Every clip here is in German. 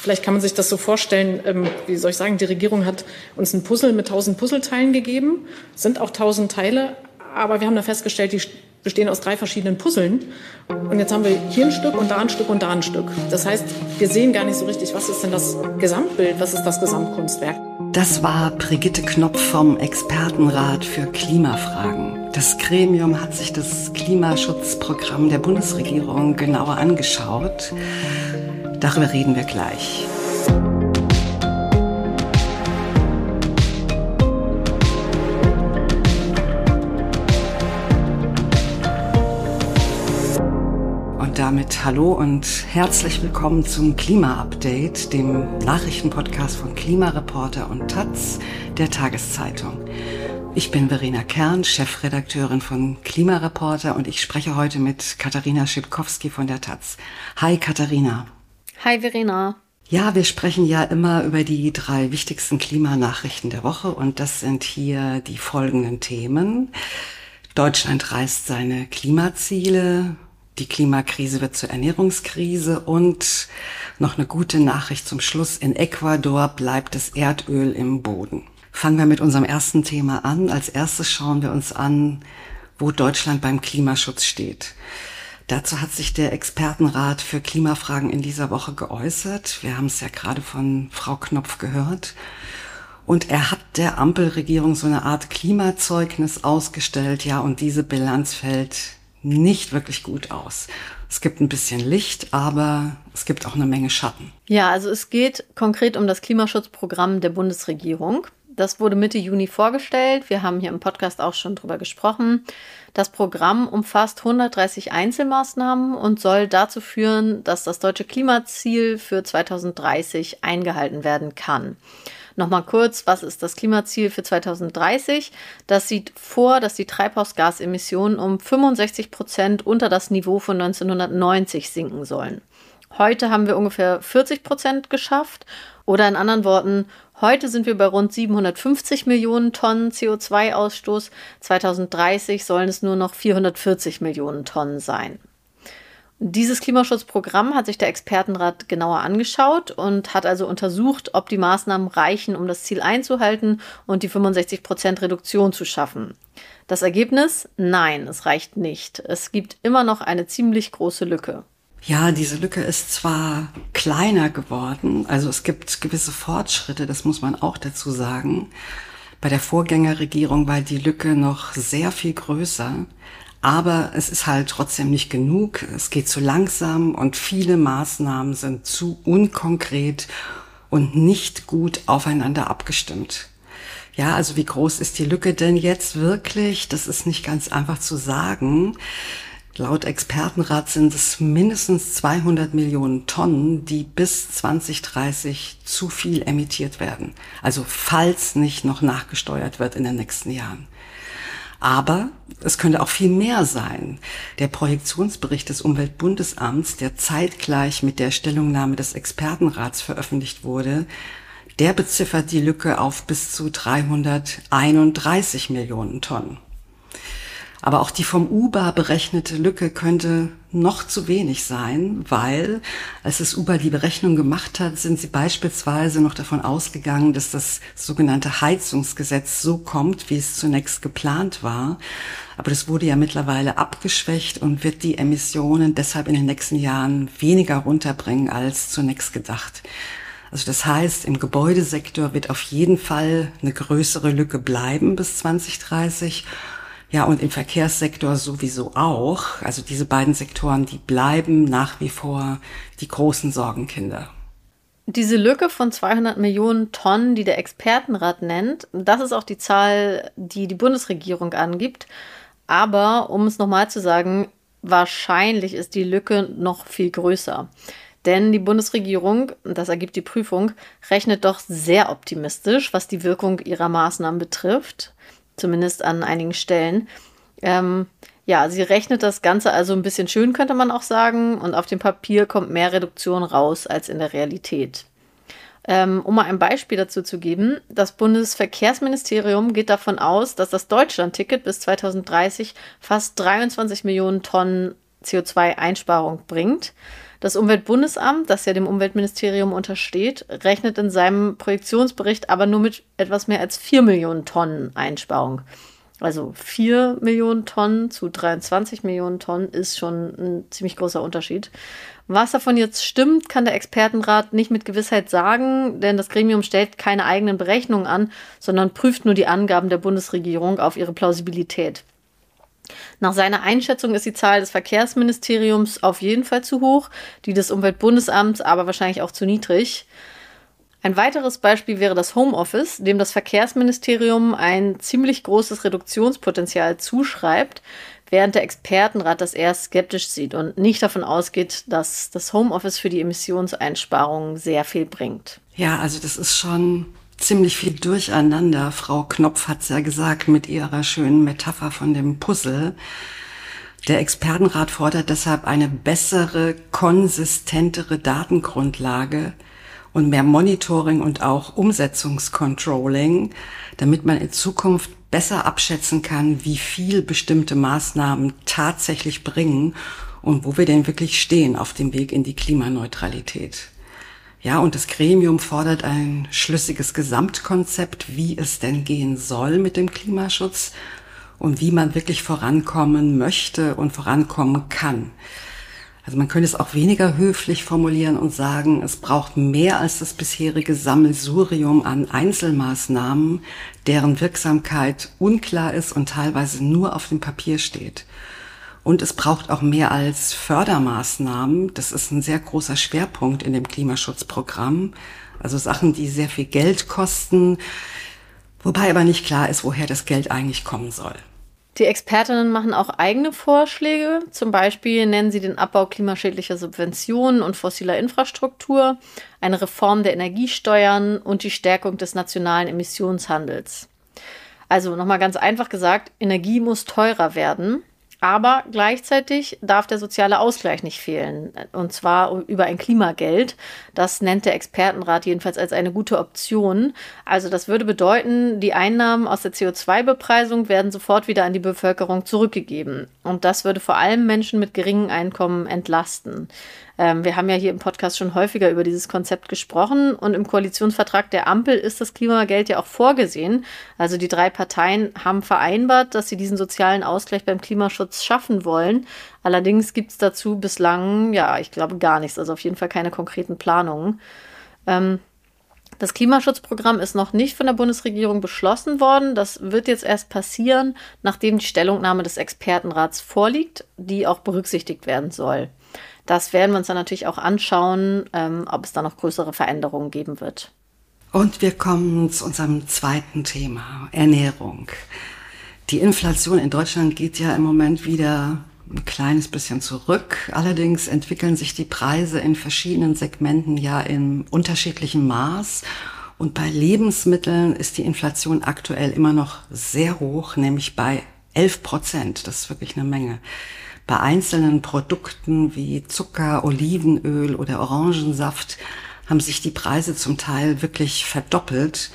Vielleicht kann man sich das so vorstellen, ähm, wie soll ich sagen, die Regierung hat uns ein Puzzle mit tausend Puzzleteilen gegeben, sind auch tausend Teile, aber wir haben da festgestellt, die bestehen aus drei verschiedenen Puzzeln. Und jetzt haben wir hier ein Stück und da ein Stück und da ein Stück. Das heißt, wir sehen gar nicht so richtig, was ist denn das Gesamtbild, was ist das Gesamtkunstwerk. Das war Brigitte Knopf vom Expertenrat für Klimafragen. Das Gremium hat sich das Klimaschutzprogramm der Bundesregierung genauer angeschaut. Darüber reden wir gleich. damit hallo und herzlich willkommen zum Klima-Update, dem Nachrichtenpodcast von Klimareporter und Taz, der Tageszeitung. Ich bin Verena Kern, Chefredakteurin von Klimareporter und ich spreche heute mit Katharina Schipkowski von der Taz. Hi Katharina. Hi Verena. Ja, wir sprechen ja immer über die drei wichtigsten Klimanachrichten der Woche und das sind hier die folgenden Themen. Deutschland reißt seine Klimaziele, die Klimakrise wird zur Ernährungskrise und noch eine gute Nachricht zum Schluss. In Ecuador bleibt das Erdöl im Boden. Fangen wir mit unserem ersten Thema an. Als erstes schauen wir uns an, wo Deutschland beim Klimaschutz steht. Dazu hat sich der Expertenrat für Klimafragen in dieser Woche geäußert. Wir haben es ja gerade von Frau Knopf gehört. Und er hat der Ampelregierung so eine Art Klimazeugnis ausgestellt. Ja, und diese Bilanz fällt nicht wirklich gut aus. Es gibt ein bisschen Licht, aber es gibt auch eine Menge Schatten. Ja, also es geht konkret um das Klimaschutzprogramm der Bundesregierung. Das wurde Mitte Juni vorgestellt. Wir haben hier im Podcast auch schon drüber gesprochen. Das Programm umfasst 130 Einzelmaßnahmen und soll dazu führen, dass das deutsche Klimaziel für 2030 eingehalten werden kann. Nochmal kurz, was ist das Klimaziel für 2030? Das sieht vor, dass die Treibhausgasemissionen um 65 Prozent unter das Niveau von 1990 sinken sollen. Heute haben wir ungefähr 40 Prozent geschafft. Oder in anderen Worten, heute sind wir bei rund 750 Millionen Tonnen CO2-Ausstoß. 2030 sollen es nur noch 440 Millionen Tonnen sein. Dieses Klimaschutzprogramm hat sich der Expertenrat genauer angeschaut und hat also untersucht, ob die Maßnahmen reichen, um das Ziel einzuhalten und die 65 Prozent Reduktion zu schaffen. Das Ergebnis? Nein, es reicht nicht. Es gibt immer noch eine ziemlich große Lücke. Ja, diese Lücke ist zwar kleiner geworden, also es gibt gewisse Fortschritte, das muss man auch dazu sagen. Bei der Vorgängerregierung war die Lücke noch sehr viel größer. Aber es ist halt trotzdem nicht genug. Es geht zu langsam und viele Maßnahmen sind zu unkonkret und nicht gut aufeinander abgestimmt. Ja, also wie groß ist die Lücke denn jetzt wirklich? Das ist nicht ganz einfach zu sagen. Laut Expertenrat sind es mindestens 200 Millionen Tonnen, die bis 2030 zu viel emittiert werden. Also falls nicht noch nachgesteuert wird in den nächsten Jahren. Aber es könnte auch viel mehr sein. Der Projektionsbericht des Umweltbundesamts, der zeitgleich mit der Stellungnahme des Expertenrats veröffentlicht wurde, der beziffert die Lücke auf bis zu 331 Millionen Tonnen. Aber auch die vom UBA berechnete Lücke könnte noch zu wenig sein, weil als das UBA die Berechnung gemacht hat, sind sie beispielsweise noch davon ausgegangen, dass das sogenannte Heizungsgesetz so kommt, wie es zunächst geplant war. Aber das wurde ja mittlerweile abgeschwächt und wird die Emissionen deshalb in den nächsten Jahren weniger runterbringen als zunächst gedacht. Also das heißt, im Gebäudesektor wird auf jeden Fall eine größere Lücke bleiben bis 2030 ja, und im Verkehrssektor sowieso auch. Also diese beiden Sektoren, die bleiben nach wie vor die großen Sorgenkinder. Diese Lücke von 200 Millionen Tonnen, die der Expertenrat nennt, das ist auch die Zahl, die die Bundesregierung angibt. Aber um es nochmal zu sagen, wahrscheinlich ist die Lücke noch viel größer. Denn die Bundesregierung, das ergibt die Prüfung, rechnet doch sehr optimistisch, was die Wirkung ihrer Maßnahmen betrifft zumindest an einigen Stellen. Ähm, ja, sie rechnet das Ganze also ein bisschen schön, könnte man auch sagen, und auf dem Papier kommt mehr Reduktion raus als in der Realität. Ähm, um mal ein Beispiel dazu zu geben, das Bundesverkehrsministerium geht davon aus, dass das Deutschland-Ticket bis 2030 fast 23 Millionen Tonnen CO2-Einsparung bringt. Das Umweltbundesamt, das ja dem Umweltministerium untersteht, rechnet in seinem Projektionsbericht aber nur mit etwas mehr als 4 Millionen Tonnen Einsparung. Also 4 Millionen Tonnen zu 23 Millionen Tonnen ist schon ein ziemlich großer Unterschied. Was davon jetzt stimmt, kann der Expertenrat nicht mit Gewissheit sagen, denn das Gremium stellt keine eigenen Berechnungen an, sondern prüft nur die Angaben der Bundesregierung auf ihre Plausibilität. Nach seiner Einschätzung ist die Zahl des Verkehrsministeriums auf jeden Fall zu hoch, die des Umweltbundesamts aber wahrscheinlich auch zu niedrig. Ein weiteres Beispiel wäre das Homeoffice, dem das Verkehrsministerium ein ziemlich großes Reduktionspotenzial zuschreibt, während der Expertenrat das eher skeptisch sieht und nicht davon ausgeht, dass das Homeoffice für die Emissionseinsparungen sehr viel bringt. Ja, also das ist schon ziemlich viel durcheinander. Frau Knopf hat es ja gesagt mit ihrer schönen Metapher von dem Puzzle. Der Expertenrat fordert deshalb eine bessere, konsistentere Datengrundlage und mehr Monitoring und auch Umsetzungscontrolling, damit man in Zukunft besser abschätzen kann, wie viel bestimmte Maßnahmen tatsächlich bringen und wo wir denn wirklich stehen auf dem Weg in die Klimaneutralität. Ja, und das Gremium fordert ein schlüssiges Gesamtkonzept, wie es denn gehen soll mit dem Klimaschutz und wie man wirklich vorankommen möchte und vorankommen kann. Also man könnte es auch weniger höflich formulieren und sagen, es braucht mehr als das bisherige Sammelsurium an Einzelmaßnahmen, deren Wirksamkeit unklar ist und teilweise nur auf dem Papier steht. Und es braucht auch mehr als Fördermaßnahmen. Das ist ein sehr großer Schwerpunkt in dem Klimaschutzprogramm. Also Sachen, die sehr viel Geld kosten, wobei aber nicht klar ist, woher das Geld eigentlich kommen soll. Die Expertinnen machen auch eigene Vorschläge. Zum Beispiel nennen sie den Abbau klimaschädlicher Subventionen und fossiler Infrastruktur, eine Reform der Energiesteuern und die Stärkung des nationalen Emissionshandels. Also nochmal ganz einfach gesagt, Energie muss teurer werden. Aber gleichzeitig darf der soziale Ausgleich nicht fehlen. Und zwar über ein Klimageld. Das nennt der Expertenrat jedenfalls als eine gute Option. Also das würde bedeuten, die Einnahmen aus der CO2-Bepreisung werden sofort wieder an die Bevölkerung zurückgegeben. Und das würde vor allem Menschen mit geringen Einkommen entlasten. Ähm, wir haben ja hier im Podcast schon häufiger über dieses Konzept gesprochen und im Koalitionsvertrag der Ampel ist das Klimageld ja auch vorgesehen. Also die drei Parteien haben vereinbart, dass sie diesen sozialen Ausgleich beim Klimaschutz schaffen wollen. Allerdings gibt es dazu bislang, ja, ich glaube gar nichts, also auf jeden Fall keine konkreten Planungen. Ähm, das Klimaschutzprogramm ist noch nicht von der Bundesregierung beschlossen worden. Das wird jetzt erst passieren, nachdem die Stellungnahme des Expertenrats vorliegt, die auch berücksichtigt werden soll. Das werden wir uns dann natürlich auch anschauen, ähm, ob es da noch größere Veränderungen geben wird. Und wir kommen zu unserem zweiten Thema, Ernährung. Die Inflation in Deutschland geht ja im Moment wieder ein kleines bisschen zurück. Allerdings entwickeln sich die Preise in verschiedenen Segmenten ja in unterschiedlichem Maß. Und bei Lebensmitteln ist die Inflation aktuell immer noch sehr hoch, nämlich bei 11 Prozent. Das ist wirklich eine Menge. Bei einzelnen Produkten wie Zucker, Olivenöl oder Orangensaft haben sich die Preise zum Teil wirklich verdoppelt.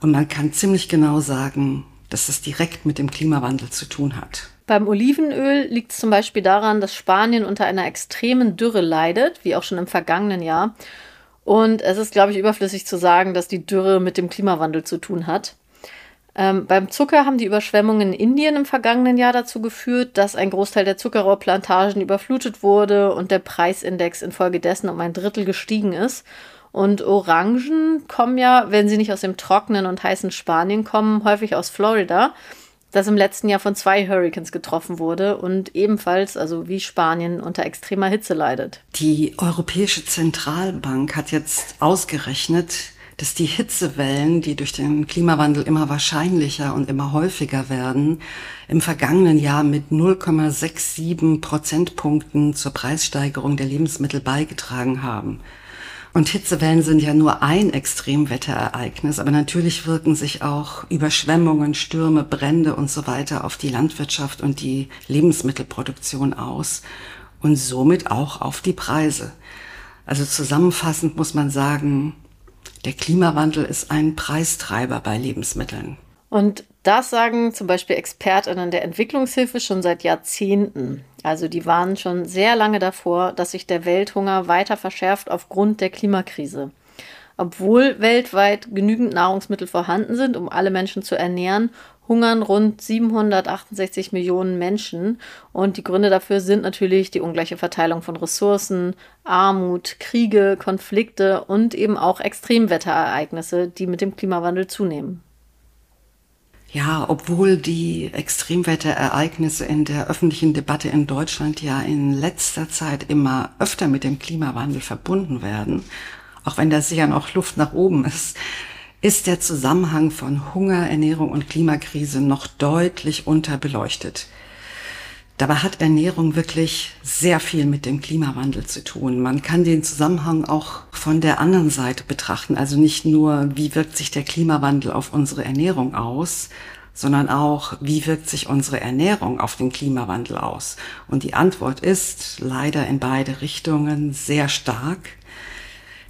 Und man kann ziemlich genau sagen, dass es direkt mit dem Klimawandel zu tun hat. Beim Olivenöl liegt es zum Beispiel daran, dass Spanien unter einer extremen Dürre leidet, wie auch schon im vergangenen Jahr. Und es ist, glaube ich, überflüssig zu sagen, dass die Dürre mit dem Klimawandel zu tun hat. Ähm, beim Zucker haben die Überschwemmungen in Indien im vergangenen Jahr dazu geführt, dass ein Großteil der Zuckerrohrplantagen überflutet wurde und der Preisindex infolgedessen um ein Drittel gestiegen ist. Und Orangen kommen ja, wenn sie nicht aus dem trockenen und heißen Spanien kommen, häufig aus Florida, das im letzten Jahr von zwei Hurricanes getroffen wurde und ebenfalls, also wie Spanien, unter extremer Hitze leidet. Die Europäische Zentralbank hat jetzt ausgerechnet, dass die Hitzewellen, die durch den Klimawandel immer wahrscheinlicher und immer häufiger werden, im vergangenen Jahr mit 0,67 Prozentpunkten zur Preissteigerung der Lebensmittel beigetragen haben. Und Hitzewellen sind ja nur ein Extremwetterereignis, aber natürlich wirken sich auch Überschwemmungen, Stürme, Brände und so weiter auf die Landwirtschaft und die Lebensmittelproduktion aus und somit auch auf die Preise. Also zusammenfassend muss man sagen, der Klimawandel ist ein Preistreiber bei Lebensmitteln. Und das sagen zum Beispiel Expertinnen der Entwicklungshilfe schon seit Jahrzehnten. Also die warnen schon sehr lange davor, dass sich der Welthunger weiter verschärft aufgrund der Klimakrise. Obwohl weltweit genügend Nahrungsmittel vorhanden sind, um alle Menschen zu ernähren, hungern rund 768 Millionen Menschen. Und die Gründe dafür sind natürlich die ungleiche Verteilung von Ressourcen, Armut, Kriege, Konflikte und eben auch Extremwetterereignisse, die mit dem Klimawandel zunehmen. Ja, obwohl die Extremwetterereignisse in der öffentlichen Debatte in Deutschland ja in letzter Zeit immer öfter mit dem Klimawandel verbunden werden, auch wenn da sicher noch Luft nach oben ist, ist der Zusammenhang von Hunger, Ernährung und Klimakrise noch deutlich unterbeleuchtet. Dabei hat Ernährung wirklich sehr viel mit dem Klimawandel zu tun. Man kann den Zusammenhang auch von der anderen Seite betrachten. Also nicht nur, wie wirkt sich der Klimawandel auf unsere Ernährung aus, sondern auch, wie wirkt sich unsere Ernährung auf den Klimawandel aus. Und die Antwort ist leider in beide Richtungen sehr stark.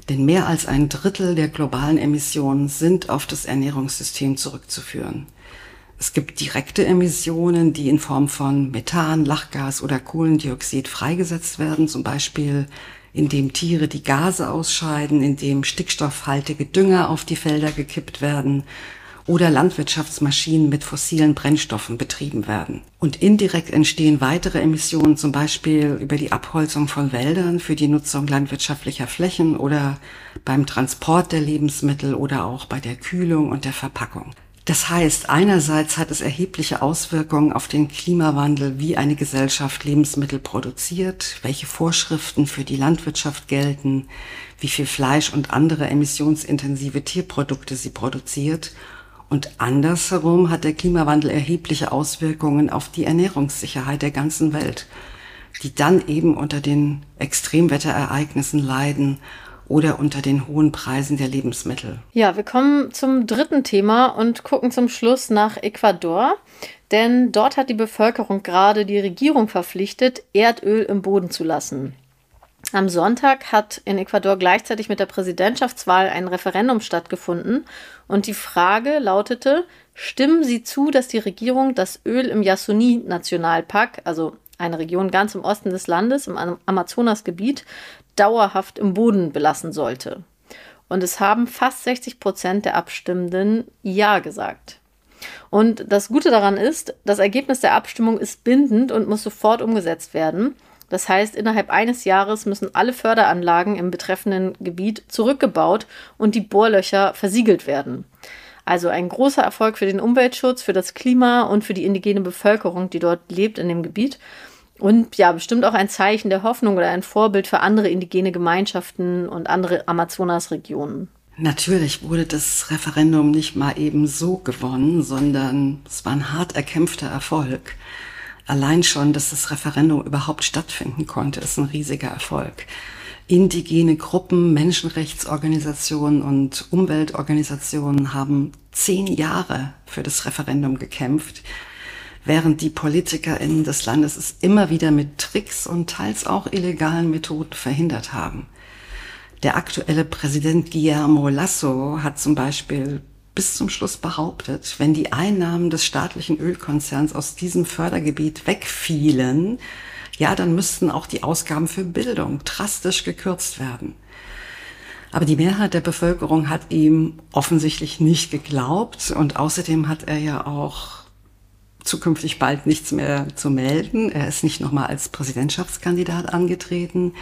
Denn mehr als ein Drittel der globalen Emissionen sind auf das Ernährungssystem zurückzuführen. Es gibt direkte Emissionen, die in Form von Methan, Lachgas oder Kohlendioxid freigesetzt werden, zum Beispiel indem Tiere die Gase ausscheiden, indem stickstoffhaltige Dünger auf die Felder gekippt werden oder Landwirtschaftsmaschinen mit fossilen Brennstoffen betrieben werden. Und indirekt entstehen weitere Emissionen, zum Beispiel über die Abholzung von Wäldern für die Nutzung landwirtschaftlicher Flächen oder beim Transport der Lebensmittel oder auch bei der Kühlung und der Verpackung. Das heißt, einerseits hat es erhebliche Auswirkungen auf den Klimawandel, wie eine Gesellschaft Lebensmittel produziert, welche Vorschriften für die Landwirtschaft gelten, wie viel Fleisch und andere emissionsintensive Tierprodukte sie produziert. Und andersherum hat der Klimawandel erhebliche Auswirkungen auf die Ernährungssicherheit der ganzen Welt, die dann eben unter den Extremwetterereignissen leiden oder unter den hohen Preisen der Lebensmittel. Ja, wir kommen zum dritten Thema und gucken zum Schluss nach Ecuador. Denn dort hat die Bevölkerung gerade die Regierung verpflichtet, Erdöl im Boden zu lassen. Am Sonntag hat in Ecuador gleichzeitig mit der Präsidentschaftswahl ein Referendum stattgefunden und die Frage lautete, stimmen Sie zu, dass die Regierung das Öl im Yasuni-Nationalpark, also eine Region ganz im Osten des Landes, im Amazonasgebiet, dauerhaft im Boden belassen sollte. Und es haben fast 60 Prozent der Abstimmenden Ja gesagt. Und das Gute daran ist, das Ergebnis der Abstimmung ist bindend und muss sofort umgesetzt werden. Das heißt, innerhalb eines Jahres müssen alle Förderanlagen im betreffenden Gebiet zurückgebaut und die Bohrlöcher versiegelt werden. Also ein großer Erfolg für den Umweltschutz, für das Klima und für die indigene Bevölkerung, die dort lebt in dem Gebiet. Und ja, bestimmt auch ein Zeichen der Hoffnung oder ein Vorbild für andere indigene Gemeinschaften und andere Amazonasregionen. Natürlich wurde das Referendum nicht mal eben so gewonnen, sondern es war ein hart erkämpfter Erfolg. Allein schon, dass das Referendum überhaupt stattfinden konnte, ist ein riesiger Erfolg. Indigene Gruppen, Menschenrechtsorganisationen und Umweltorganisationen haben zehn Jahre für das Referendum gekämpft während die PolitikerInnen des Landes es immer wieder mit Tricks und teils auch illegalen Methoden verhindert haben. Der aktuelle Präsident Guillermo Lasso hat zum Beispiel bis zum Schluss behauptet, wenn die Einnahmen des staatlichen Ölkonzerns aus diesem Fördergebiet wegfielen, ja, dann müssten auch die Ausgaben für Bildung drastisch gekürzt werden. Aber die Mehrheit der Bevölkerung hat ihm offensichtlich nicht geglaubt und außerdem hat er ja auch zukünftig bald nichts mehr zu melden. Er ist nicht nochmal als Präsidentschaftskandidat angetreten.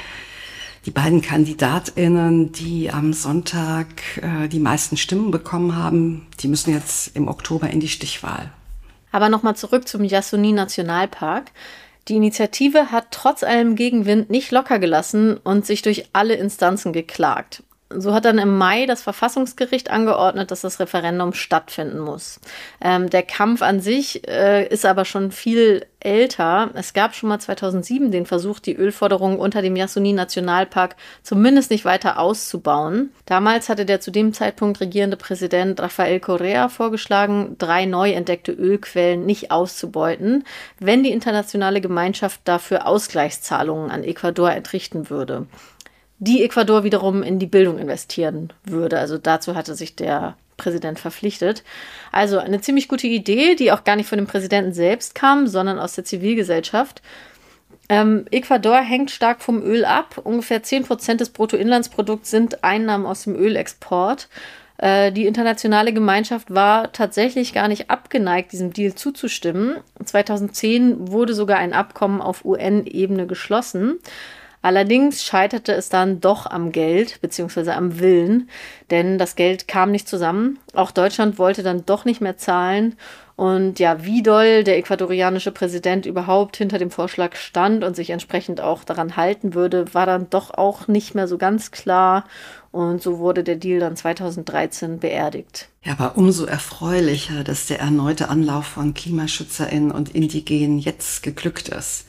Die beiden Kandidatinnen, die am Sonntag äh, die meisten Stimmen bekommen haben, die müssen jetzt im Oktober in die Stichwahl. Aber nochmal zurück zum Yasuni Nationalpark. Die Initiative hat trotz allem Gegenwind nicht locker gelassen und sich durch alle Instanzen geklagt. So hat dann im Mai das Verfassungsgericht angeordnet, dass das Referendum stattfinden muss. Ähm, der Kampf an sich äh, ist aber schon viel älter. Es gab schon mal 2007 den Versuch, die Ölforderung unter dem Yasuni-Nationalpark zumindest nicht weiter auszubauen. Damals hatte der zu dem Zeitpunkt regierende Präsident Rafael Correa vorgeschlagen, drei neu entdeckte Ölquellen nicht auszubeuten, wenn die internationale Gemeinschaft dafür Ausgleichszahlungen an Ecuador entrichten würde die Ecuador wiederum in die Bildung investieren würde. Also dazu hatte sich der Präsident verpflichtet. Also eine ziemlich gute Idee, die auch gar nicht von dem Präsidenten selbst kam, sondern aus der Zivilgesellschaft. Ähm, Ecuador hängt stark vom Öl ab. Ungefähr 10 Prozent des Bruttoinlandsprodukts sind Einnahmen aus dem Ölexport. Äh, die internationale Gemeinschaft war tatsächlich gar nicht abgeneigt, diesem Deal zuzustimmen. 2010 wurde sogar ein Abkommen auf UN-Ebene geschlossen. Allerdings scheiterte es dann doch am Geld bzw. am Willen, denn das Geld kam nicht zusammen. Auch Deutschland wollte dann doch nicht mehr zahlen. Und ja, wie doll der ecuadorianische Präsident überhaupt hinter dem Vorschlag stand und sich entsprechend auch daran halten würde, war dann doch auch nicht mehr so ganz klar. Und so wurde der Deal dann 2013 beerdigt. Ja, aber umso erfreulicher, dass der erneute Anlauf von KlimaschützerInnen und Indigenen jetzt geglückt ist.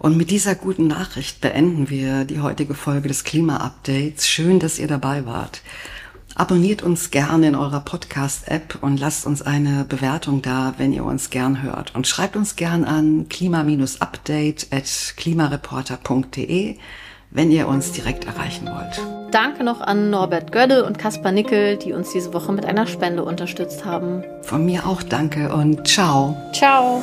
Und mit dieser guten Nachricht beenden wir die heutige Folge des Klima-Updates. Schön, dass ihr dabei wart. Abonniert uns gerne in eurer Podcast-App und lasst uns eine Bewertung da, wenn ihr uns gern hört. Und schreibt uns gern an klima-update at klimareporter.de, wenn ihr uns direkt erreichen wollt. Danke noch an Norbert Gödel und Kaspar Nickel, die uns diese Woche mit einer Spende unterstützt haben. Von mir auch danke und ciao. Ciao.